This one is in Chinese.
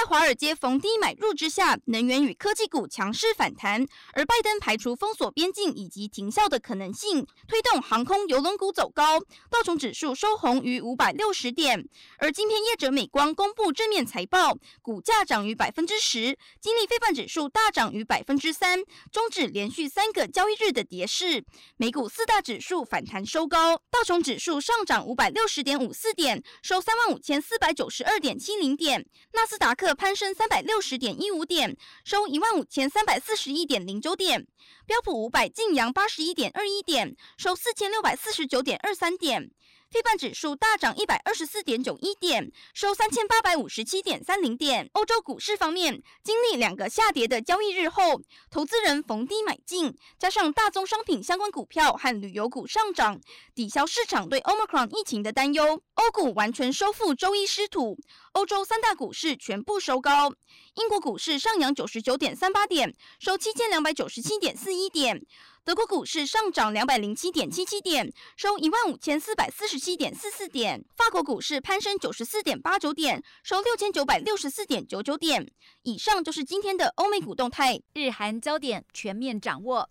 在华尔街逢低买入之下，能源与科技股强势反弹，而拜登排除封锁边境以及停效的可能性，推动航空、邮轮股走高，道琼指数收红逾五百六十点。而晶片业者美光公布正面财报，股价涨逾百分之十，经历非凡指数大涨逾百分之三，终止连续三个交易日的跌势。美股四大指数反弹收高，道琼指数上涨五百六十点五四点，收三万五千四百九十二点七零点，纳斯达克。攀升三百六十点一五点，收一万五千三百四十一点零九点。标普五百劲扬八十一点二一点，收四千六百四十九点二三点。费半指数大涨一百二十四点九一点，收三千八百五十七点三零点。欧洲股市方面，经历两个下跌的交易日后，投资人逢低买进，加上大宗商品相关股票和旅游股上涨，抵消市场对 Omicron 疫情的担忧。欧股完全收复周一失土，欧洲三大股市全部收高。英国股市上扬九十九点三八点，收七千两百九十七点四一点。德国股市上涨两百零七点七七点，收一万五千四百四十七点四四点。法国股市攀升九十四点八九点，收六千九百六十四点九九点。以上就是今天的欧美股动态，日韩焦点全面掌握。